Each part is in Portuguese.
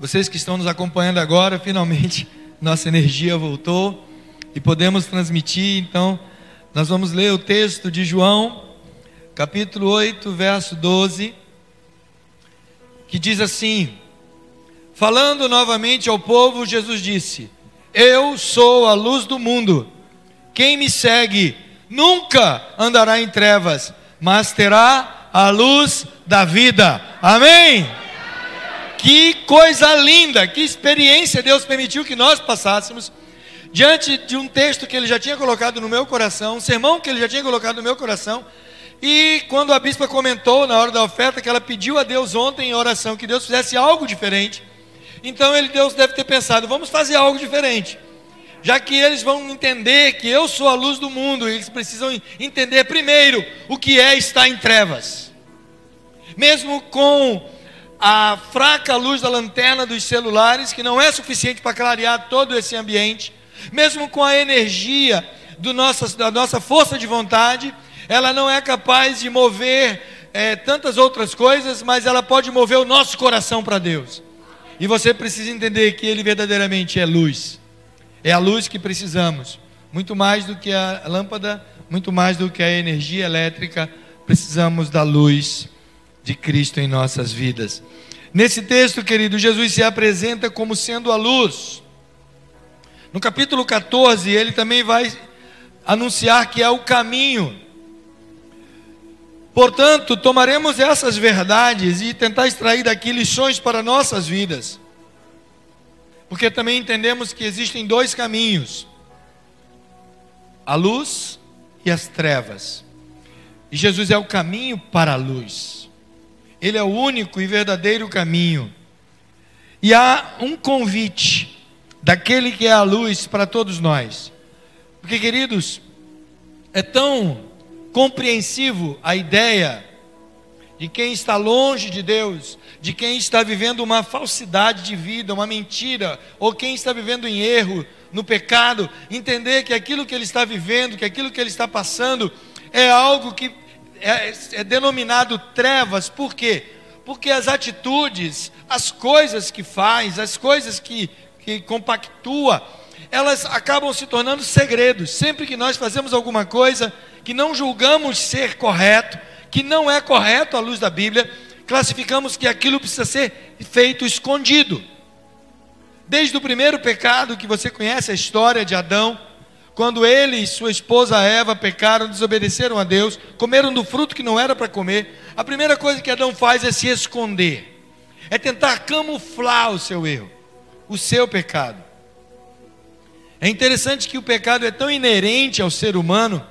Vocês que estão nos acompanhando agora, finalmente nossa energia voltou e podemos transmitir. Então, nós vamos ler o texto de João, capítulo 8, verso 12, que diz assim: Falando novamente ao povo, Jesus disse: Eu sou a luz do mundo. Quem me segue nunca andará em trevas, mas terá a luz da vida. Amém? Que coisa linda, que experiência Deus permitiu que nós passássemos diante de um texto que ele já tinha colocado no meu coração, um sermão que ele já tinha colocado no meu coração. E quando a bispa comentou na hora da oferta que ela pediu a Deus ontem em oração que Deus fizesse algo diferente, então ele Deus deve ter pensado, vamos fazer algo diferente. Já que eles vão entender que eu sou a luz do mundo, eles precisam entender primeiro o que é estar em trevas. Mesmo com a fraca luz da lanterna dos celulares, que não é suficiente para clarear todo esse ambiente, mesmo com a energia do nossa, da nossa força de vontade, ela não é capaz de mover é, tantas outras coisas, mas ela pode mover o nosso coração para Deus. E você precisa entender que Ele verdadeiramente é luz, é a luz que precisamos, muito mais do que a lâmpada, muito mais do que a energia elétrica, precisamos da luz de Cristo em nossas vidas. Nesse texto, querido, Jesus se apresenta como sendo a luz. No capítulo 14, ele também vai anunciar que é o caminho. Portanto, tomaremos essas verdades e tentar extrair daqui lições para nossas vidas. Porque também entendemos que existem dois caminhos: a luz e as trevas. E Jesus é o caminho para a luz. Ele é o único e verdadeiro caminho. E há um convite daquele que é a luz para todos nós. Porque, queridos, é tão compreensivo a ideia de quem está longe de Deus, de quem está vivendo uma falsidade de vida, uma mentira, ou quem está vivendo em erro, no pecado, entender que aquilo que ele está vivendo, que aquilo que ele está passando, é algo que é, é denominado trevas, por quê? Porque as atitudes, as coisas que faz, as coisas que, que compactua, elas acabam se tornando segredos. Sempre que nós fazemos alguma coisa que não julgamos ser correto, que não é correto à luz da Bíblia, classificamos que aquilo precisa ser feito escondido. Desde o primeiro pecado que você conhece a história de Adão, quando ele e sua esposa Eva pecaram, desobedeceram a Deus, comeram do fruto que não era para comer, a primeira coisa que Adão faz é se esconder, é tentar camuflar o seu erro, o seu pecado. É interessante que o pecado é tão inerente ao ser humano,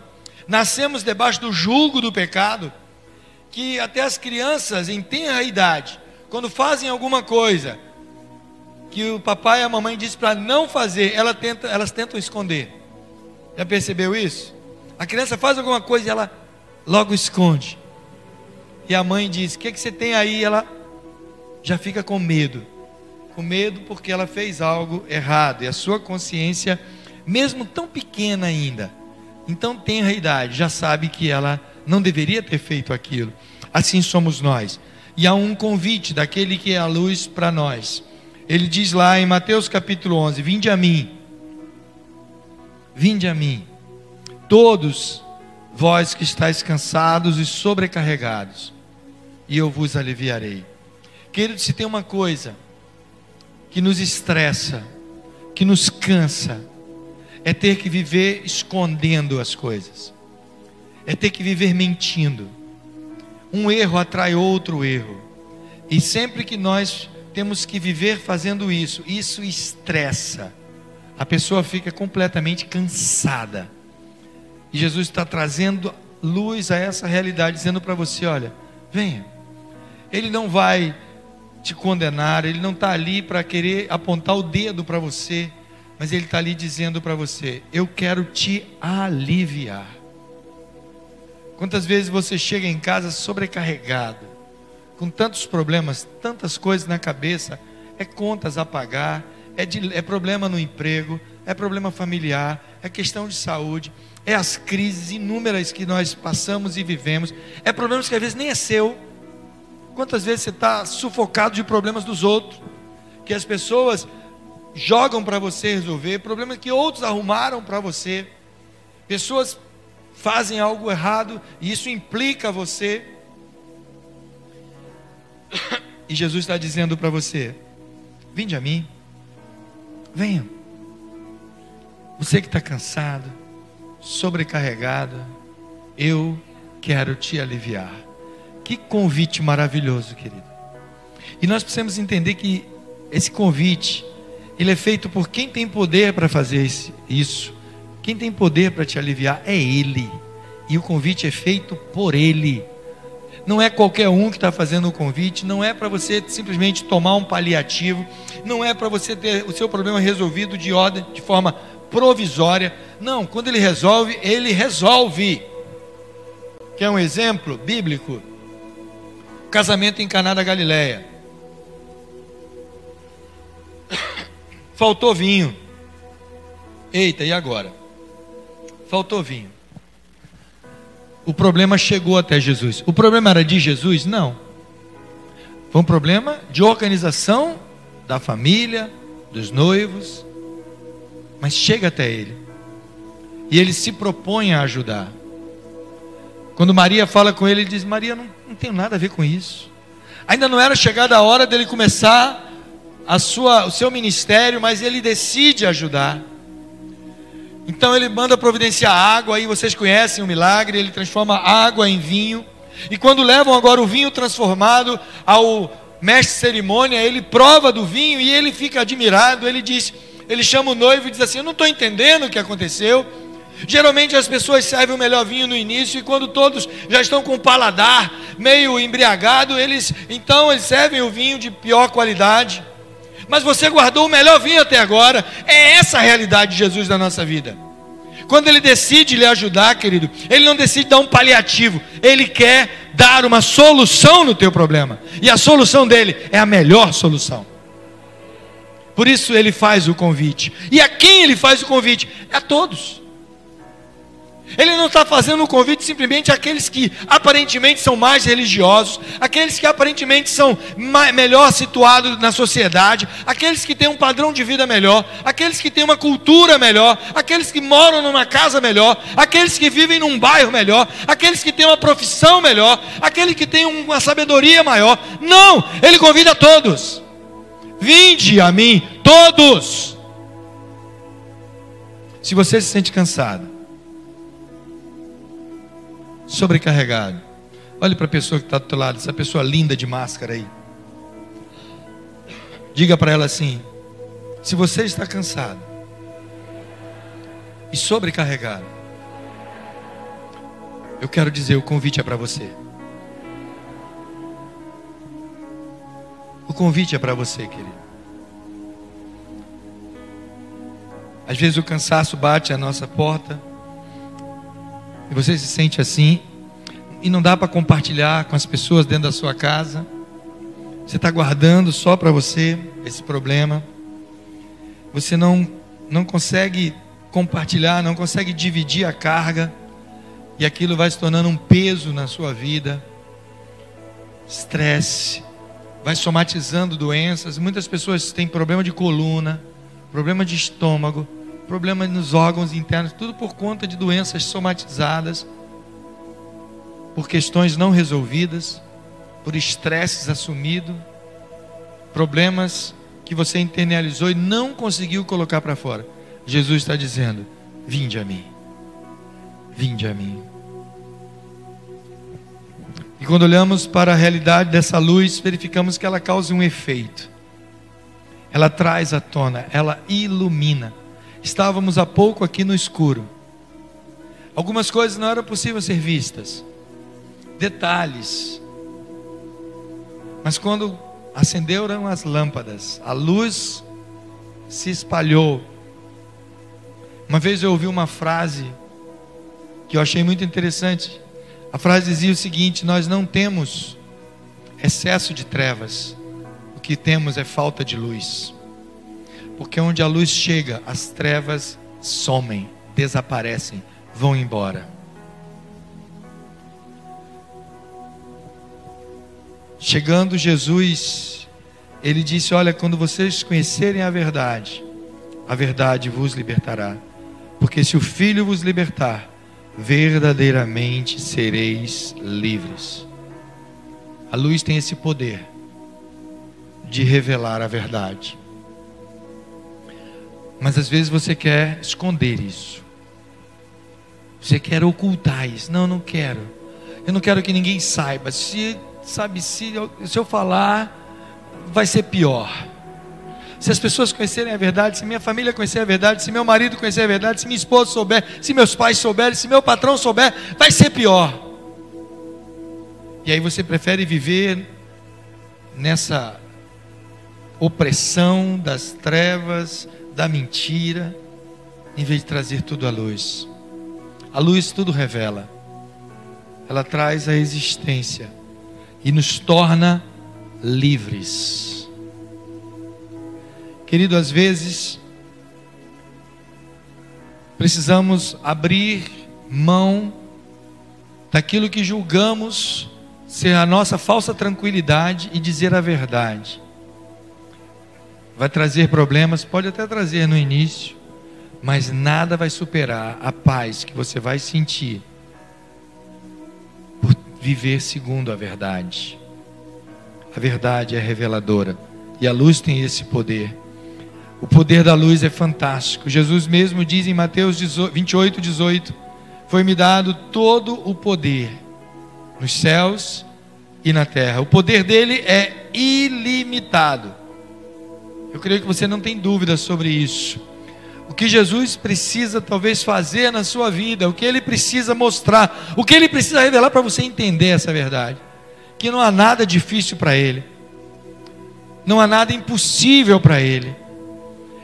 nascemos debaixo do julgo do pecado, que até as crianças em tenra idade, quando fazem alguma coisa que o papai e a mamãe dizem para não fazer, elas tentam esconder. Já percebeu isso? A criança faz alguma coisa e ela logo esconde. E a mãe diz: O que, que você tem aí? Ela já fica com medo. Com medo porque ela fez algo errado. E a sua consciência, mesmo tão pequena ainda, então tem a idade, já sabe que ela não deveria ter feito aquilo. Assim somos nós. E há um convite daquele que é a luz para nós. Ele diz lá em Mateus capítulo 11: Vinde a mim Vinde a mim, todos vós que estáis cansados e sobrecarregados, e eu vos aliviarei. Querido, se tem uma coisa que nos estressa, que nos cansa, é ter que viver escondendo as coisas, é ter que viver mentindo. Um erro atrai outro erro, e sempre que nós temos que viver fazendo isso, isso estressa a pessoa fica completamente cansada. E Jesus está trazendo luz a essa realidade, dizendo para você: olha, venha. Ele não vai te condenar, ele não está ali para querer apontar o dedo para você, mas ele está ali dizendo para você: eu quero te aliviar. Quantas vezes você chega em casa sobrecarregado, com tantos problemas, tantas coisas na cabeça, é contas a pagar, é, de, é problema no emprego, é problema familiar, é questão de saúde, é as crises inúmeras que nós passamos e vivemos, é problemas que às vezes nem é seu. Quantas vezes você está sufocado de problemas dos outros, que as pessoas jogam para você resolver, problemas que outros arrumaram para você. Pessoas fazem algo errado e isso implica você. E Jesus está dizendo para você: Vinde a mim, venha. Você que está cansado, sobrecarregado, eu quero te aliviar. Que convite maravilhoso, querido. E nós precisamos entender que esse convite, ele é feito por quem tem poder para fazer isso. Quem tem poder para te aliviar é Ele. E o convite é feito por Ele. Não é qualquer um que está fazendo o convite, não é para você simplesmente tomar um paliativo, não é para você ter o seu problema resolvido de ordem, de forma provisória. Não, quando ele resolve, ele resolve. Quer um exemplo bíblico? Casamento em Caná da Galileia. Faltou vinho. Eita, e agora? Faltou vinho. O problema chegou até Jesus. O problema era de Jesus? Não. Foi um problema de organização da família, dos noivos, mas chega até ele. E ele se propõe a ajudar. Quando Maria fala com ele, ele diz: Maria, não, não tenho nada a ver com isso. Ainda não era chegada a hora dele começar a sua, o seu ministério, mas ele decide ajudar. Então ele manda providenciar água, aí vocês conhecem o milagre, ele transforma água em vinho. E quando levam agora o vinho transformado ao mestre cerimônia, ele prova do vinho e ele fica admirado. Ele diz, ele chama o noivo e diz assim: Eu não estou entendendo o que aconteceu. Geralmente as pessoas servem o melhor vinho no início e quando todos já estão com o paladar meio embriagado, eles então eles servem o vinho de pior qualidade mas você guardou o melhor vinho até agora. É essa a realidade de Jesus na nossa vida. Quando ele decide lhe ajudar, querido, ele não decide dar um paliativo, ele quer dar uma solução no teu problema. E a solução dele é a melhor solução. Por isso ele faz o convite. E a quem ele faz o convite? É a todos. Ele não está fazendo um convite simplesmente àqueles que aparentemente são mais religiosos, aqueles que aparentemente são mais, melhor situados na sociedade, aqueles que têm um padrão de vida melhor, aqueles que têm uma cultura melhor, aqueles que moram numa casa melhor, aqueles que vivem num bairro melhor, aqueles que têm uma profissão melhor, aqueles que têm uma sabedoria maior. Não, ele convida todos. Vinde a mim, todos. Se você se sente cansado, sobrecarregado. Olhe para a pessoa que está do teu lado, essa pessoa linda de máscara aí. Diga para ela assim: se você está cansado e sobrecarregado, eu quero dizer, o convite é para você. O convite é para você, querido. Às vezes o cansaço bate à nossa porta e você se sente assim, e não dá para compartilhar com as pessoas dentro da sua casa, você está guardando só para você esse problema, você não, não consegue compartilhar, não consegue dividir a carga, e aquilo vai se tornando um peso na sua vida, estresse, vai somatizando doenças. Muitas pessoas têm problema de coluna, problema de estômago, problemas nos órgãos internos, tudo por conta de doenças somatizadas, por questões não resolvidas, por estresses assumidos, problemas que você internalizou e não conseguiu colocar para fora. Jesus está dizendo: Vinde a mim, vinde a mim. E quando olhamos para a realidade dessa luz, verificamos que ela causa um efeito. Ela traz à tona, ela ilumina. Estávamos há pouco aqui no escuro. Algumas coisas não eram possíveis ser vistas. Detalhes. Mas quando acenderam as lâmpadas, a luz se espalhou. Uma vez eu ouvi uma frase que eu achei muito interessante. A frase dizia o seguinte: Nós não temos excesso de trevas, o que temos é falta de luz. Porque onde a luz chega, as trevas somem, desaparecem, vão embora. Chegando Jesus Ele disse: Olha, quando vocês conhecerem a verdade, a verdade vos libertará. Porque se o Filho vos libertar, verdadeiramente sereis livres. A luz tem esse poder de revelar a verdade. Mas às vezes você quer esconder isso. Você quer ocultar isso. Não, não quero. Eu não quero que ninguém saiba. Se sabe se eu, se eu falar vai ser pior. Se as pessoas conhecerem a verdade, se minha família conhecer a verdade, se meu marido conhecer a verdade, se minha esposa souber, se meus pais souberem, se meu patrão souber, vai ser pior. E aí você prefere viver nessa opressão das trevas, da mentira, em vez de trazer tudo à luz. A luz tudo revela. Ela traz a existência e nos torna livres. Querido, às vezes precisamos abrir mão daquilo que julgamos ser a nossa falsa tranquilidade e dizer a verdade. Vai trazer problemas, pode até trazer no início, mas nada vai superar a paz que você vai sentir por viver segundo a verdade. A verdade é reveladora e a luz tem esse poder. O poder da luz é fantástico. Jesus mesmo diz em Mateus 28, 18: Foi-me dado todo o poder nos céus e na terra. O poder dele é ilimitado. Eu creio que você não tem dúvida sobre isso. O que Jesus precisa talvez fazer na sua vida, o que ele precisa mostrar, o que ele precisa revelar para você entender essa verdade que não há nada difícil para Ele, não há nada impossível para Ele.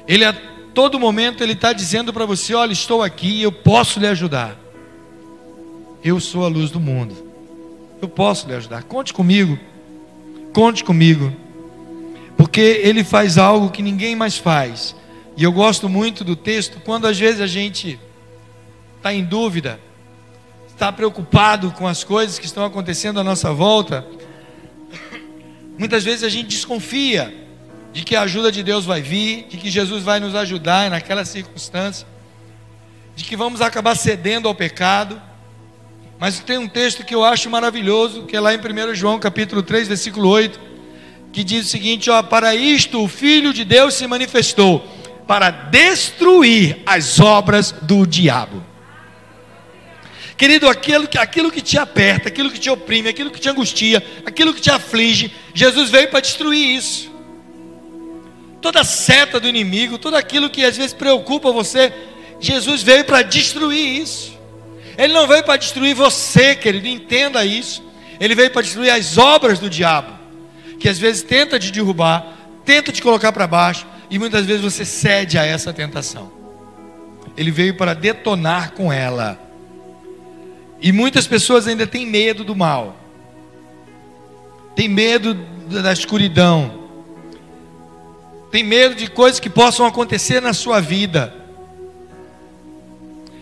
Ele a todo momento Ele está dizendo para você: olha, estou aqui, eu posso lhe ajudar. Eu sou a luz do mundo. Eu posso lhe ajudar. Conte comigo. Conte comigo. Porque ele faz algo que ninguém mais faz. E eu gosto muito do texto quando às vezes a gente está em dúvida está preocupado com as coisas que estão acontecendo à nossa volta, muitas vezes a gente desconfia de que a ajuda de Deus vai vir, de que Jesus vai nos ajudar naquela circunstância, de que vamos acabar cedendo ao pecado. Mas tem um texto que eu acho maravilhoso, que é lá em 1 João capítulo 3, versículo 8, que diz o seguinte: ó, para isto o Filho de Deus se manifestou, para destruir as obras do diabo. Querido, aquilo que, aquilo que te aperta, aquilo que te oprime, aquilo que te angustia, aquilo que te aflige, Jesus veio para destruir isso. Toda seta do inimigo, tudo aquilo que às vezes preocupa você, Jesus veio para destruir isso. Ele não veio para destruir você, querido, entenda isso. Ele veio para destruir as obras do diabo, que às vezes tenta te derrubar, tenta te colocar para baixo, e muitas vezes você cede a essa tentação. Ele veio para detonar com ela. E muitas pessoas ainda têm medo do mal, tem medo da escuridão, tem medo de coisas que possam acontecer na sua vida,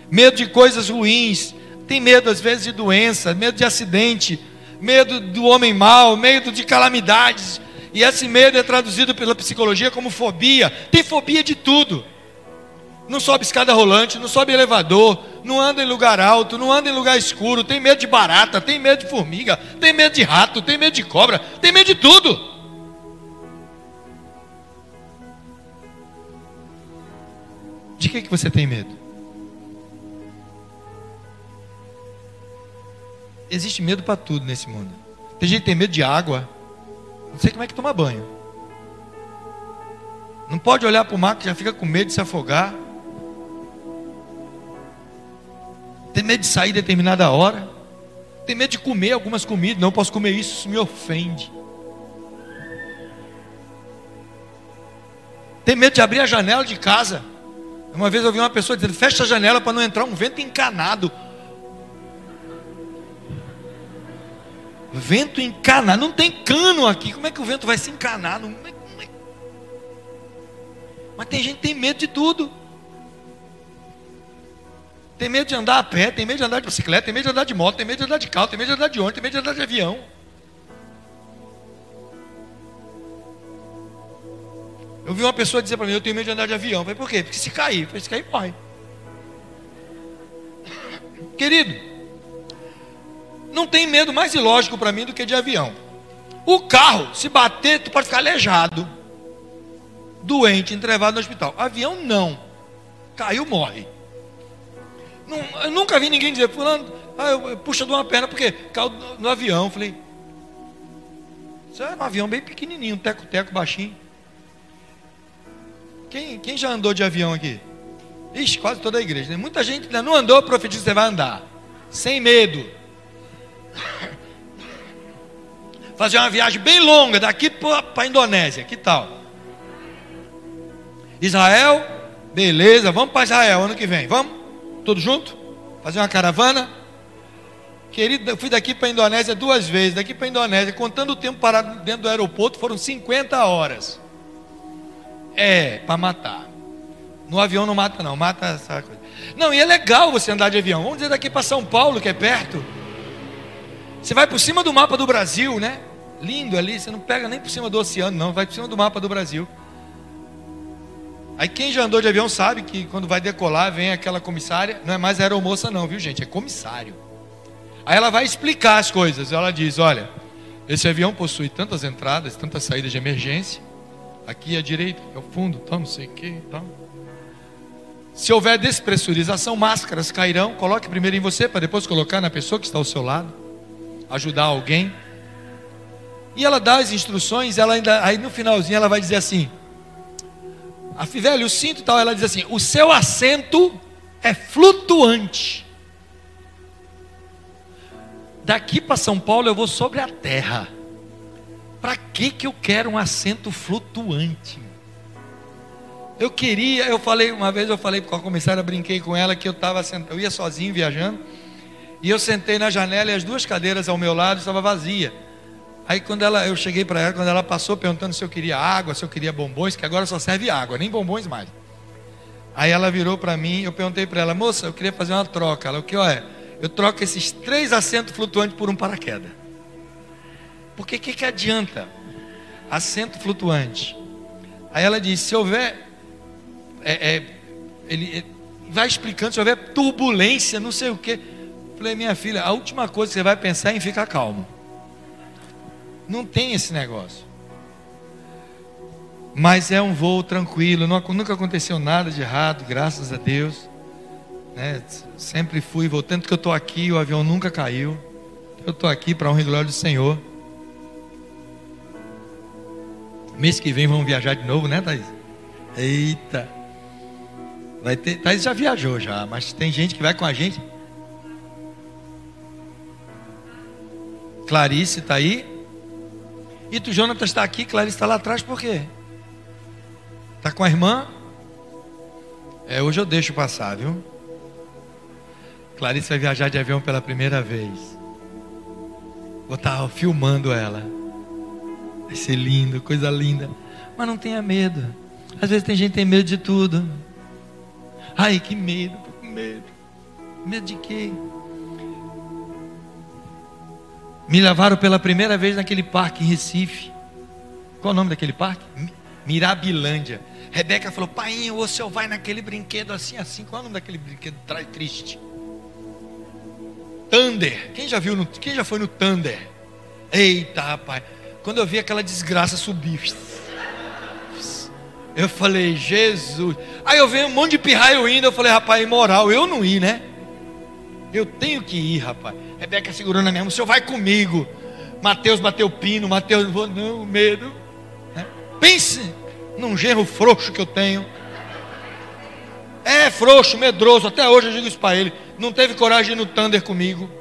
medo de coisas ruins, tem medo às vezes de doença, medo de acidente, medo do homem mau, medo de calamidades, e esse medo é traduzido pela psicologia como fobia. Tem fobia de tudo não sobe escada rolante, não sobe elevador, não anda em lugar alto, não anda em lugar escuro, tem medo de barata, tem medo de formiga, tem medo de rato, tem medo de cobra, tem medo de tudo. De que, que você tem medo? Existe medo para tudo nesse mundo. Tem gente que tem medo de água. Não sei como é que toma banho. Não pode olhar para o mar que já fica com medo de se afogar. Tem medo de sair determinada hora. Tem medo de comer algumas comidas. Não posso comer isso, isso me ofende. Tem medo de abrir a janela de casa. Uma vez eu vi uma pessoa dizendo: fecha a janela para não entrar um vento encanado. Vento encanado, não tem cano aqui. Como é que o vento vai se encanar? É é? Mas tem gente que tem medo de tudo. Tem medo de andar a pé, tem medo de andar de bicicleta, tem medo de andar de moto, tem medo de andar de carro, tem medo de andar de ônibus, tem medo de andar de avião. Eu vi uma pessoa dizer para mim, eu tenho medo de andar de avião. Eu falei, por quê? Porque se cair, se cair, morre. Querido, não tem medo mais ilógico para mim do que de avião. O carro, se bater, tu pode ficar aleijado, doente, entrevado no hospital. Avião não. Caiu, morre. Não, eu nunca vi ninguém dizer, fulano, ah, eu, eu puxa de uma perna porque caiu no, no avião. Falei, isso era um avião bem pequenininho, teco-teco, baixinho. Quem, quem já andou de avião aqui? Ixi, quase toda a igreja. Né? Muita gente ainda não andou, profetiza, você vai andar. Sem medo. Fazer uma viagem bem longa, daqui para a Indonésia, que tal? Israel, beleza, vamos para Israel ano que vem, vamos? Tudo junto? Fazer uma caravana? Querido, eu fui daqui para a Indonésia duas vezes, daqui para a Indonésia, contando o tempo parado dentro do aeroporto, foram 50 horas. É, para matar. No avião não mata, não, mata essa coisa. Não, e é legal você andar de avião. Vamos dizer daqui para São Paulo, que é perto. Você vai por cima do mapa do Brasil, né? Lindo ali, você não pega nem por cima do oceano, não, vai por cima do mapa do Brasil. Aí quem já andou de avião sabe que quando vai decolar, vem aquela comissária, não é mais aeromoça não, viu gente? É comissário. Aí ela vai explicar as coisas. Ela diz: olha, esse avião possui tantas entradas, tantas saídas de emergência. Aqui à direita, é o fundo, tal, não sei o que, tal. Se houver despressurização, máscaras cairão. Coloque primeiro em você, para depois colocar na pessoa que está ao seu lado. Ajudar alguém. E ela dá as instruções, ela ainda, aí no finalzinho ela vai dizer assim: a Fivelli, o cinto e tal, ela diz assim: o seu assento é flutuante. Daqui para São Paulo eu vou sobre a terra. Para que que eu quero um assento flutuante? Eu queria, eu falei uma vez, eu falei com a comissária, brinquei com ela que eu estava eu ia sozinho viajando, e eu sentei na janela e as duas cadeiras ao meu lado estavam vazias. Aí quando ela, eu cheguei para ela, quando ela passou perguntando se eu queria água, se eu queria bombons, que agora só serve água, nem bombons mais. Aí ela virou para mim, eu perguntei para ela, moça, eu queria fazer uma troca. Ela, o que é? Eu troco esses três assentos flutuantes por um paraquedas. Porque que que adianta? Assento flutuante. Aí ela disse, se houver, é, é, ele é, vai explicando, se houver turbulência, não sei o que. Falei, minha filha, a última coisa que você vai pensar é em ficar calmo. Não tem esse negócio. Mas é um voo tranquilo, não, nunca aconteceu nada de errado, graças a Deus. Né? Sempre fui, vou, tanto que eu estou aqui, o avião nunca caiu. Eu estou aqui para honra e glória do Senhor. Mês que vem vamos viajar de novo, né, Thaís? Eita! Vai ter, Thaís já viajou já, mas tem gente que vai com a gente. Clarice está aí? E tu, Jonathan, está aqui, Clarice está lá atrás, por quê? Está com a irmã? É, hoje eu deixo passar, viu? Clarice vai viajar de avião pela primeira vez. Vou estar tá filmando ela. Vai ser lindo, coisa linda. Mas não tenha medo. Às vezes tem gente que tem medo de tudo. Ai, que medo, medo. Medo de quê? Me levaram pela primeira vez naquele parque em Recife. Qual o nome daquele parque? Mirabilândia. Rebeca falou: Pai, o senhor vai naquele brinquedo assim, assim. Qual é o nome daquele brinquedo trai triste? Thunder. Quem já viu? No, quem já foi no Thunder? Eita, rapaz. Quando eu vi aquela desgraça subir. Eu falei, Jesus. Aí eu vi um monte de pirraio indo. Eu falei, rapaz, é imoral. Eu não ir, né? Eu tenho que ir, rapaz. Rebeca segurando a minha mão, o senhor vai comigo. Mateus bateu pino, Mateus, vou, não, medo. É. Pense num genro frouxo que eu tenho. É frouxo, medroso, até hoje eu digo isso para ele. Não teve coragem de ir no Thunder comigo.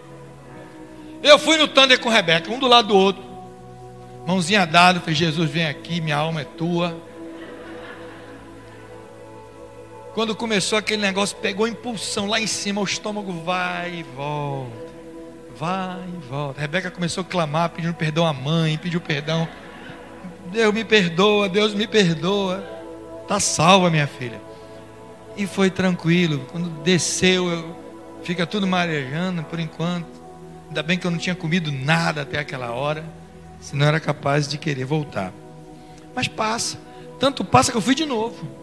Eu fui no Thunder com Rebeca, um do lado do outro. Mãozinha dada, falei, Jesus, vem aqui, minha alma é tua. Quando começou aquele negócio, pegou impulsão lá em cima, o estômago vai e volta, vai e volta. A Rebeca começou a clamar, pedindo perdão à mãe, pediu perdão. Deus me perdoa, Deus me perdoa. Tá salva, minha filha. E foi tranquilo. Quando desceu, eu, fica tudo marejando por enquanto. Ainda bem que eu não tinha comido nada até aquela hora, senão era capaz de querer voltar. Mas passa tanto passa que eu fui de novo.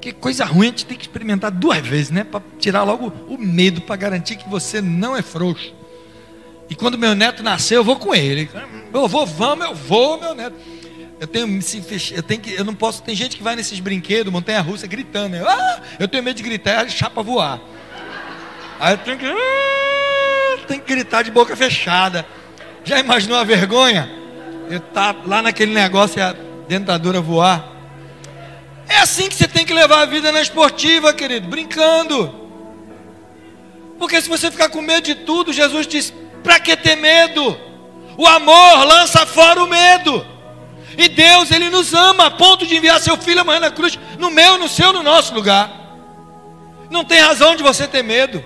Que coisa ruim, a gente tem que experimentar duas vezes, né? Para tirar logo o medo, para garantir que você não é frouxo. E quando meu neto nasceu, eu vou com ele. Eu vou, vamos, eu vou, meu neto. Eu tenho, eu tenho que, eu não posso. Tem gente que vai nesses brinquedos, montanha russa, gritando. Eu, ah, eu tenho medo de gritar, a chapa voar. Aí eu tenho que, ah, tenho que gritar de boca fechada. Já imaginou a vergonha? Eu tá lá naquele negócio e a dentadura voar. É assim que você tem que levar a vida na esportiva, querido, brincando. Porque se você ficar com medo de tudo, Jesus disse: para que ter medo? O amor lança fora o medo. E Deus, Ele nos ama a ponto de enviar seu filho amanhã na cruz, no meu, no seu, no nosso lugar. Não tem razão de você ter medo.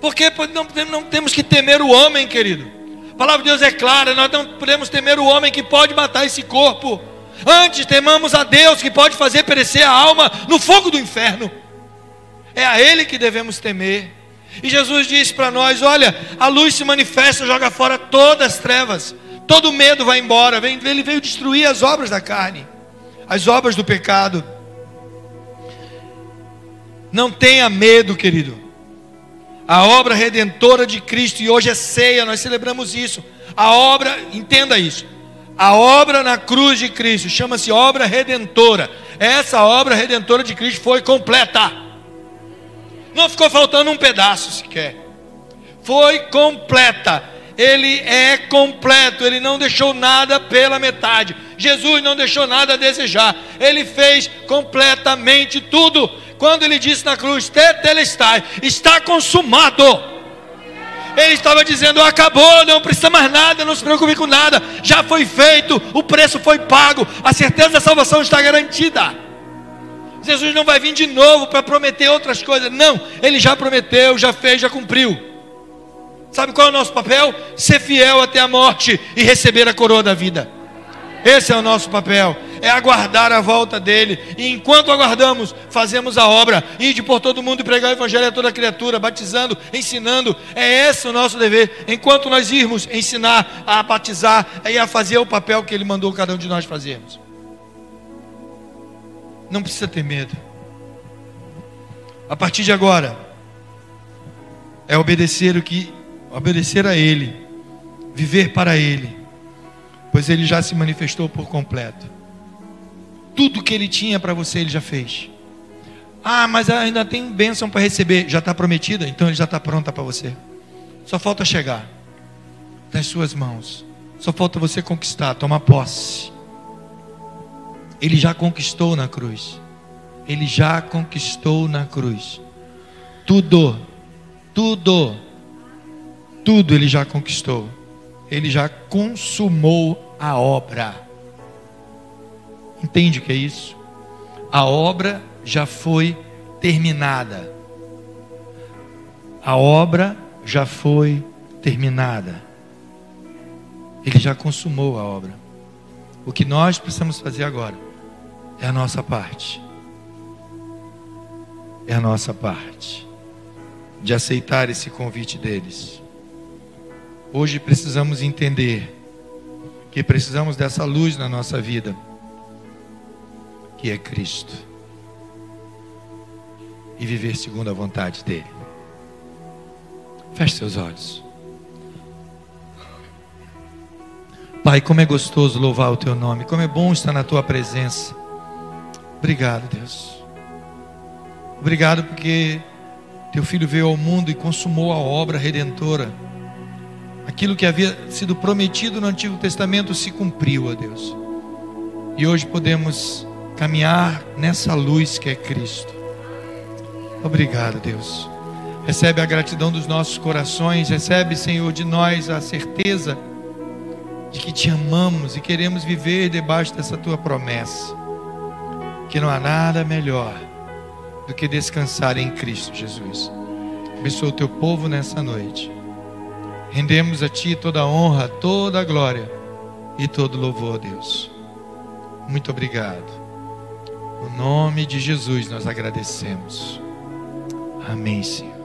Porque não, não temos que temer o homem, querido. A palavra de Deus é clara, nós não podemos temer o homem que pode matar esse corpo. Antes temamos a Deus que pode fazer perecer a alma no fogo do inferno. É a Ele que devemos temer. E Jesus disse para nós: Olha, a luz se manifesta, joga fora todas as trevas. Todo medo vai embora. Ele veio destruir as obras da carne, as obras do pecado. Não tenha medo, querido. A obra redentora de Cristo, e hoje é ceia, nós celebramos isso. A obra, entenda isso. A obra na cruz de Cristo chama-se obra redentora. Essa obra redentora de Cristo foi completa. Não ficou faltando um pedaço sequer. Foi completa ele é completo, ele não deixou nada pela metade. Jesus não deixou nada a desejar, ele fez completamente tudo. Quando ele disse na cruz, Tetelestai, está consumado. Ele estava dizendo: acabou, não precisa mais nada, não se preocupe com nada, já foi feito, o preço foi pago, a certeza da salvação está garantida. Jesus não vai vir de novo para prometer outras coisas, não, ele já prometeu, já fez, já cumpriu. Sabe qual é o nosso papel? Ser fiel até a morte e receber a coroa da vida. Esse é o nosso papel, é aguardar a volta dele. E enquanto aguardamos, fazemos a obra, ir de por todo mundo e pregar o evangelho a toda criatura, batizando, ensinando. É esse o nosso dever. Enquanto nós irmos ensinar a batizar e a fazer o papel que ele mandou cada um de nós fazermos. Não precisa ter medo. A partir de agora, é obedecer o que obedecer a Ele, viver para Ele, pois Ele já se manifestou por completo. Tudo que Ele tinha para você, Ele já fez. Ah, mas ainda tem bênção para receber. Já está prometida? Então Ele já está pronta para você. Só falta chegar das suas mãos. Só falta você conquistar, tomar posse. Ele já conquistou na cruz. Ele já conquistou na cruz. Tudo, tudo tudo ele já conquistou. Ele já consumou a obra. Entende o que é isso? A obra já foi terminada. A obra já foi terminada. Ele já consumou a obra. O que nós precisamos fazer agora é a nossa parte. É a nossa parte de aceitar esse convite deles. Hoje precisamos entender que precisamos dessa luz na nossa vida, que é Cristo, e viver segundo a vontade dEle. Feche seus olhos. Pai, como é gostoso louvar o Teu nome, como é bom estar na Tua presença. Obrigado, Deus. Obrigado porque Teu Filho veio ao mundo e consumou a obra redentora aquilo que havia sido prometido no Antigo Testamento se cumpriu, ó Deus. E hoje podemos caminhar nessa luz que é Cristo. Obrigado, Deus. Recebe a gratidão dos nossos corações, recebe, Senhor, de nós a certeza de que te amamos e queremos viver debaixo dessa tua promessa. Que não há nada melhor do que descansar em Cristo Jesus. Abençoa o teu povo nessa noite. Rendemos a Ti toda a honra, toda a glória e todo louvor, Deus. Muito obrigado. No nome de Jesus nós agradecemos. Amém, Senhor.